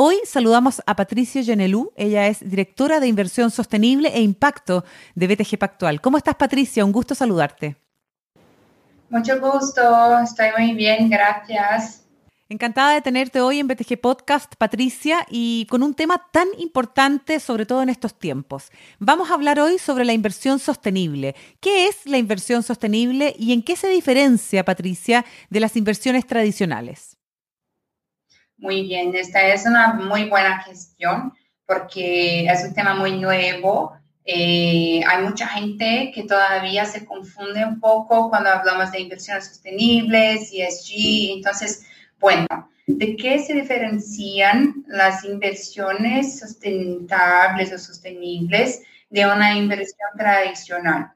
Hoy saludamos a Patricia Genelú. Ella es directora de inversión sostenible e impacto de BTG Pactual. ¿Cómo estás, Patricia? Un gusto saludarte. Mucho gusto, estoy muy bien, gracias. Encantada de tenerte hoy en BTG Podcast, Patricia, y con un tema tan importante, sobre todo en estos tiempos. Vamos a hablar hoy sobre la inversión sostenible. ¿Qué es la inversión sostenible y en qué se diferencia, Patricia, de las inversiones tradicionales? Muy bien, esta es una muy buena cuestión porque es un tema muy nuevo eh, hay mucha gente que todavía se confunde un poco cuando hablamos de inversiones sostenibles, ESG. Entonces, bueno, ¿de qué se diferencian las inversiones sustentables o sostenibles de una inversión tradicional?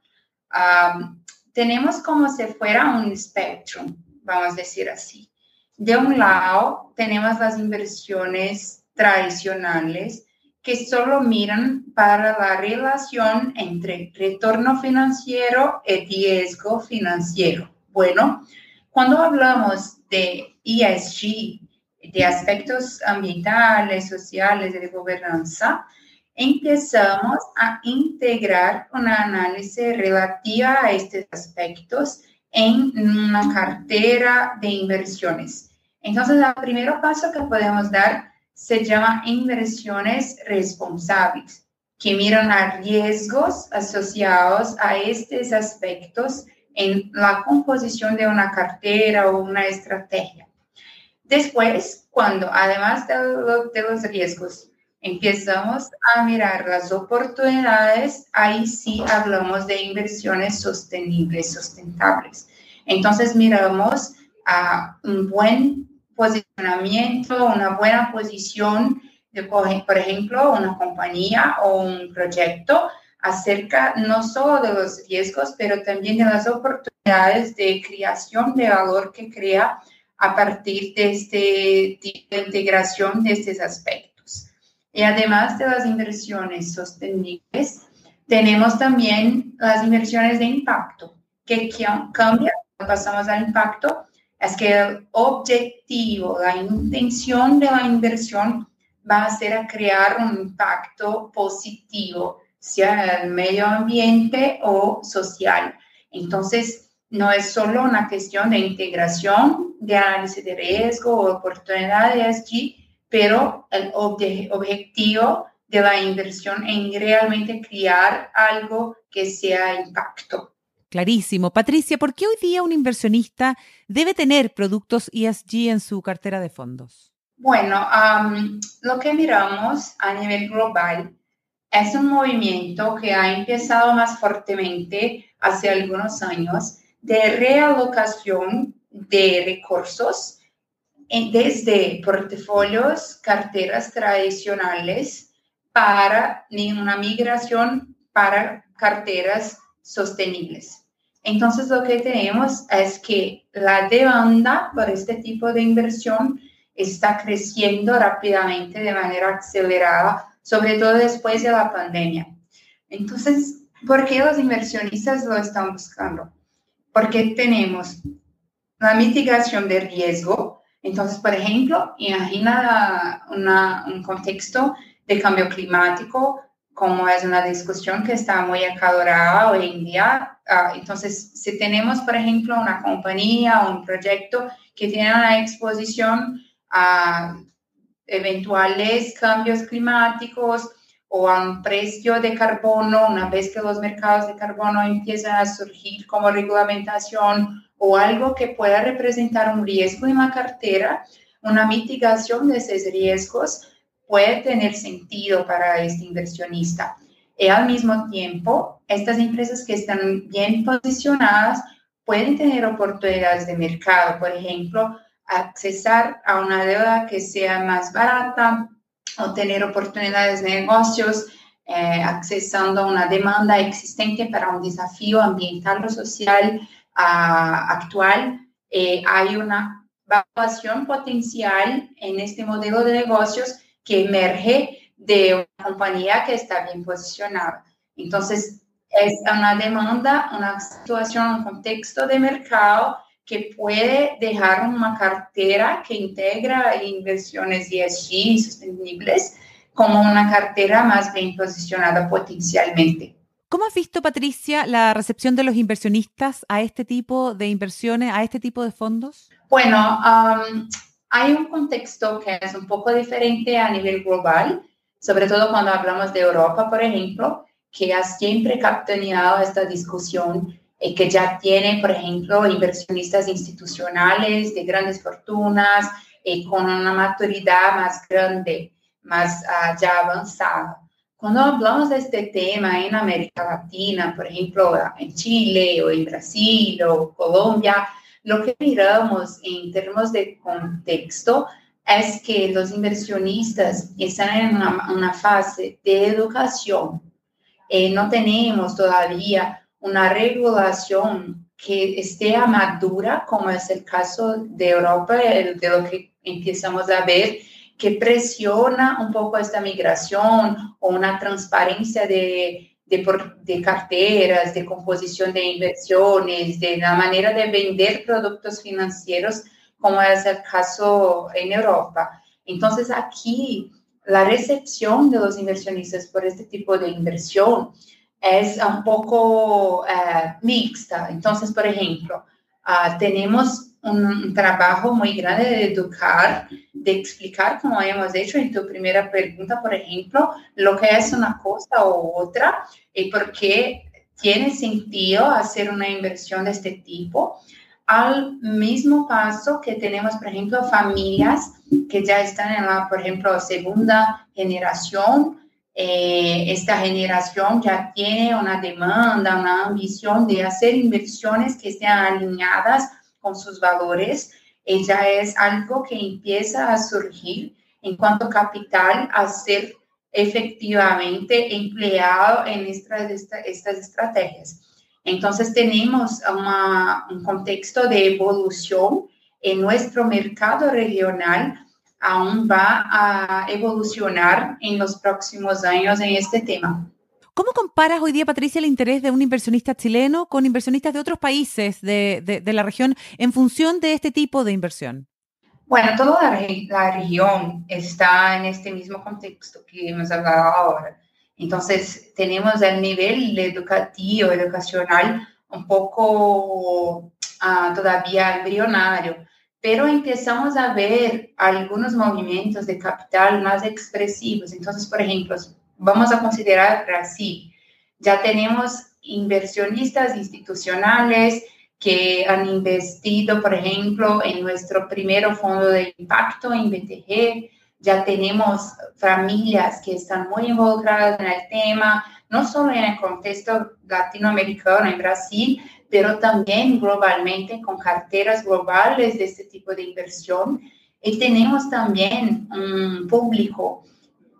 tenemos como si fuera un espectro, vamos a decir así. De un lado, tenemos las inversiones tradicionales, que solo miran para la relación entre retorno financiero y riesgo financiero. Bueno, cuando hablamos de ESG, de aspectos ambientales, sociales, de gobernanza, empezamos a integrar un análisis relativa a estos aspectos en una cartera de inversiones. Entonces, el primer paso que podemos dar se llama inversiones responsables, que miran a riesgos asociados a estos aspectos en la composición de una cartera o una estrategia. Después, cuando además de, los riesgos empezamos a mirar las oportunidades, ahí sí hablamos de inversiones sostenibles, sustentables. Entonces miramos a un buen posicionamiento, una buena posición de, por ejemplo, una compañía o un proyecto acerca no solo de los riesgos, pero también de las oportunidades de creación de valor que crea a partir de este de integración de estos aspectos. Y además de las inversiones sostenibles, tenemos también las inversiones de impacto, que cambian, pasamos al impacto, es que el objetivo, la intención de la inversión va a ser crear un impacto positivo, sea el medio ambiente o social. Entonces, no es solo una cuestión de integración, de análisis de riesgo o oportunidades pero el objetivo de la inversión en realmente crear algo que sea impacto. Clarísimo. Patricia, ¿por qué hoy día un inversionista debe tener productos ESG en su cartera de fondos? Bueno, lo que miramos a nivel global es un movimiento que ha empezado más fuertemente hace algunos años de realocación de recursos desde portafolios, carteras tradicionales para una migración para carteras sostenibles. Entonces, lo que tenemos es que la demanda por este tipo de inversión está creciendo rápidamente de manera acelerada, sobre todo después de la pandemia. Entonces, ¿por qué los inversionistas lo están buscando? Porque tenemos la mitigación de riesgo. Entonces, por ejemplo, imagina un contexto de cambio climático, como es una discusión que está muy acalorada hoy en día. Ah, entonces, si tenemos, por ejemplo, una compañía o un proyecto que tiene una exposición a eventuales cambios climáticos o a un precio de carbono, una vez que los mercados de carbono empiezan a surgir como regulamentación o algo que pueda representar un riesgo en la cartera, una mitigación de esos riesgos puede tener sentido para este inversionista. Y al mismo tiempo, estas empresas que están bien posicionadas pueden tener oportunidades de mercado, por ejemplo, accesar a una deuda que sea más barata o tener oportunidades de negocios eh, accesando a una demanda existente para un desafío ambiental o social uh, actual, eh, hay una valuación potencial en este modelo de negocios que emerge de una compañía que está bien posicionada. Entonces, es una demanda, una situación, un contexto de mercado que puede dejar una cartera que integra inversiones ESG sostenibles como una cartera más bien posicionada potencialmente. ¿Cómo has visto, Patricia, la recepción de los inversionistas a este tipo de inversiones, a este tipo de fondos? Bueno, um, hay un contexto que es un poco diferente a nivel global, sobre todo cuando hablamos de Europa, por ejemplo, que ha siempre capitaneado esta discusión y que ya tiene, por ejemplo, inversionistas institucionales de grandes fortunas y con una maturidad más grande, más uh, ya avanzada. Cuando hablamos de este tema en América Latina, por ejemplo, en Chile o en Brasil o Colombia, lo que miramos en términos de contexto es que los inversionistas están en una, fase de educación. Eh, no tenemos todavía una regulación que esté madura, como es el caso de Europa, de lo que empezamos a ver que presiona un poco esta migración o una transparencia de, de, carteras, de composición de inversiones, de la manera de vender productos financieros, como es el caso en Europa. Entonces, aquí la recepción de los inversionistas por este tipo de inversión es un poco eh, mixta. Entonces, por ejemplo, uh, tenemos un, trabajo muy grande de educar, de explicar, como hemos hecho en tu primera pregunta, por ejemplo, lo que es una cosa u otra y por qué tiene sentido hacer una inversión de este tipo. Al mismo paso que tenemos, por ejemplo, familias que ya están en la, por ejemplo, segunda generación. Eh, esta generación ya tiene una demanda, una ambición de hacer inversiones que estén alineadas con sus valores, ella es algo que empieza a surgir en cuanto capital a ser efectivamente empleado en estas, estas estrategias. Entonces tenemos un contexto de evolución en nuestro mercado regional, aún va a evolucionar en los próximos años en este tema. ¿Cómo comparas hoy día, Patricia, el interés de un inversionista chileno con inversionistas de otros países de, la región en función de este tipo de inversión? Bueno, toda la, región está en este mismo contexto que hemos hablado ahora. Entonces, tenemos el nivel educativo, educacional, un poco ah, todavía embrionario, pero empezamos a ver algunos movimientos de capital más expresivos. Entonces, por ejemplo, vamos a considerar Brasil. Ya tenemos inversionistas institucionales que han investido, por ejemplo, en nuestro primer fondo de impacto en BTG. Ya tenemos familias que están muy involucradas en el tema, no solo en el contexto latinoamericano, en Brasil, pero también globalmente con carteras globales de este tipo de inversión. Y tenemos también un público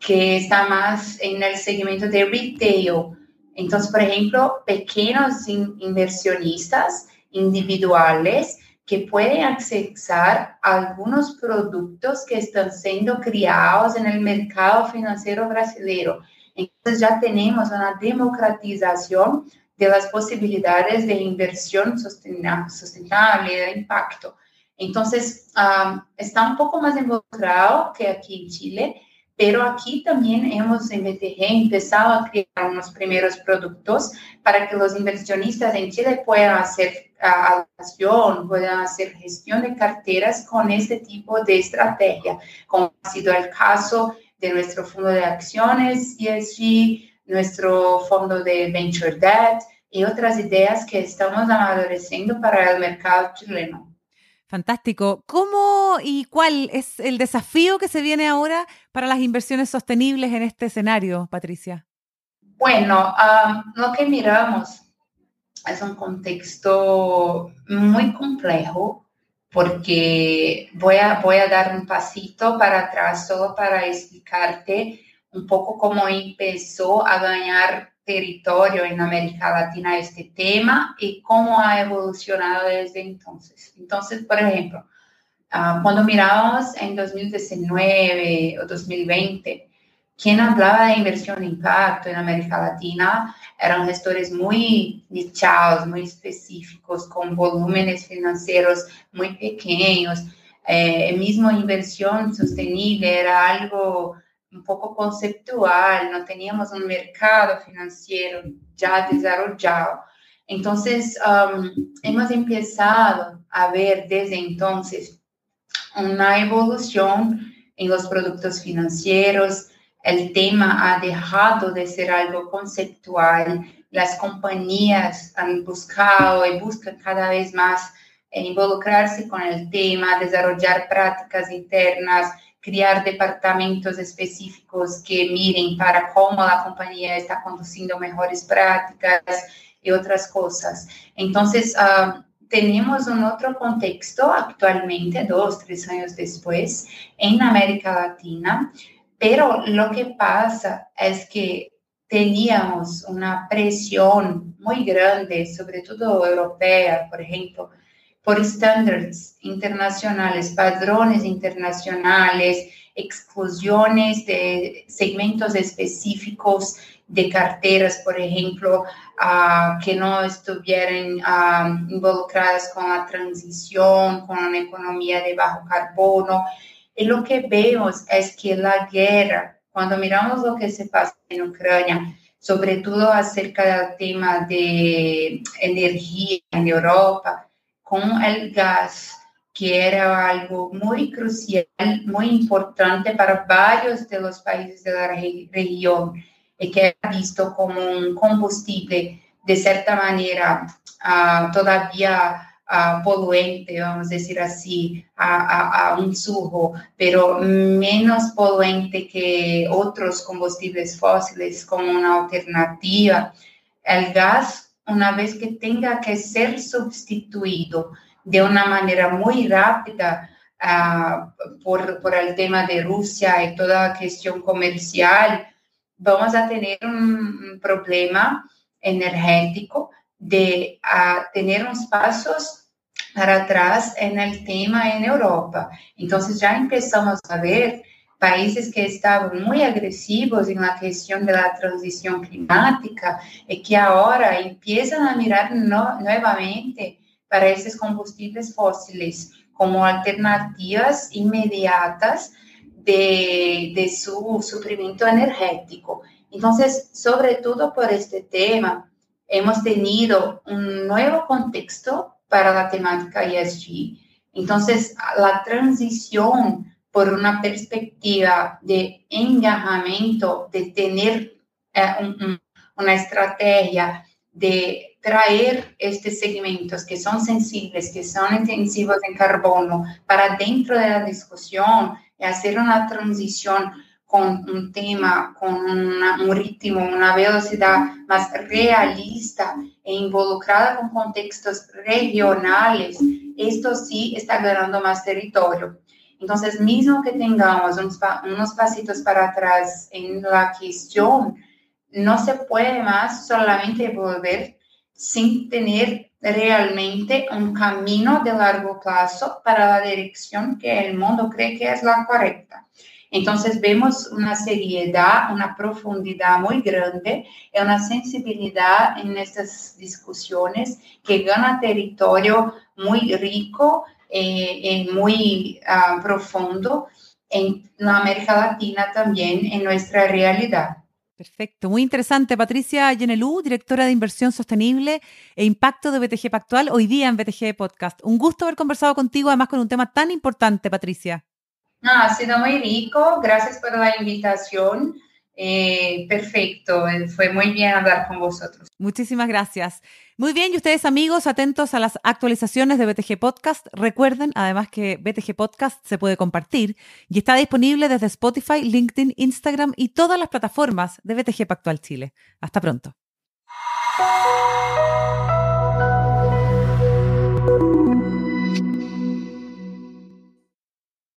que está más en el segmento de retail. Entonces, por ejemplo, pequeños inversionistas individuales que pueden accesar algunos productos que están siendo criados en el mercado financiero brasileño. Entonces ya tenemos una democratización de las posibilidades de inversión sustentable, de impacto. Entonces, um, está un poco más involucrado que aquí en Chile, pero aquí también hemos empezado a crear unos primeros productos para que los inversionistas en Chile puedan hacer alocación, puedan hacer gestión de carteras con este tipo de estrategia, como ha sido el caso de nuestro fondo de acciones ESG, nuestro fondo de Venture Debt y otras ideas que estamos amadureciendo para el mercado chileno. Fantástico. ¿Cómo y cuál es el desafío que se viene ahora para las inversiones sostenibles en este escenario, Patricia? Bueno, lo que miramos es un contexto muy complejo porque voy a, voy a dar un pasito para atrás solo para explicarte un poco cómo empezó a ganar territorio en América Latina este tema y cómo ha evolucionado desde entonces. Entonces, por ejemplo, ah, cuando miramos en 2019 o 2020, quien hablaba de inversión de impacto en América Latina eran gestores muy nichados, muy específicos, con volúmenes financieros muy pequeños. Eh, mismo inversión sostenible era algo un poco conceptual, no teníamos un mercado financiero ya desarrollado. Entonces, um, hemos empezado a ver desde entonces una evolución en los productos financieros. El tema ha dejado de ser algo conceptual. Las compañías han buscado y buscan cada vez más involucrarse con el tema, desarrollar prácticas internas, criar departamentos específicos que miren para cómo la compañía está conduciendo mejores prácticas y otras cosas. Entonces, uh, tenemos un otro contexto actualmente, dos, tres años después, en América Latina, pero lo que pasa es que teníamos una presión muy grande, sobre todo europea, por ejemplo, por estándares internacionales, padrones internacionales, exclusiones de segmentos específicos de carteras, por ejemplo, uh, que no estuvieran uh, involucradas con la transición, con una economía de bajo carbono. Y lo que vemos es que la guerra, cuando miramos lo que se pasa en Ucrania, sobre todo acerca del tema de energía en Europa, con el gas, que era algo muy crucial, muy importante para varios de los países de la región y que era visto como un combustible de cierta manera uh, todavía uh, poluente, vamos a decir así, a, a, un sujo, pero menos poluente que otros combustibles fósiles como una alternativa. El gas una vez que tenga que ser sustituido de una manera muy rápida uh, por, por, el tema de Rusia y toda la cuestión comercial, vamos a tener un, problema energético de uh, tener unos pasos para atrás en el tema en Europa. Entonces ya empezamos a ver países que estaban muy agresivos en la cuestión de la transición climática y que ahora empiezan a mirar no, nuevamente para esos combustibles fósiles como alternativas inmediatas de, de su suprimiento energético. Entonces, sobre todo por este tema, hemos tenido un nuevo contexto para la temática ESG. Entonces, la transición por una perspectiva de engajamiento, de tener eh, un, una estrategia de traer estos segmentos que son sensibles, que son intensivos en carbono, para dentro de la discusión y hacer una transición con un tema, con un ritmo, una velocidad más realista e involucrada con contextos regionales, esto sí está ganando más territorio. Entonces, mismo que tengamos unos, pasitos para atrás en la cuestión, no se puede más solamente volver sin tener realmente un camino de largo plazo para la dirección que el mundo cree que es la correcta. Entonces vemos una seriedad, una profundidad muy grande y una sensibilidad en estas discusiones que gana territorio muy rico eh, muy ah, profundo en la América Latina también, en nuestra realidad. Perfecto, muy interesante. Patricia Yenelú, directora de Inversión Sostenible e Impacto de BTG Pactual, hoy día en BTG Podcast. Un gusto haber conversado contigo, además con un tema tan importante, Patricia. ha sido muy rico, gracias por la invitación. Eh, perfecto, eh, fue muy bien hablar con vosotros. Muchísimas gracias. Muy bien, y ustedes amigos, atentos a las actualizaciones de BTG Podcast. Recuerden además que BTG Podcast se puede compartir y está disponible desde Spotify, LinkedIn, Instagram y todas las plataformas de BTG Pactual Chile. Hasta pronto.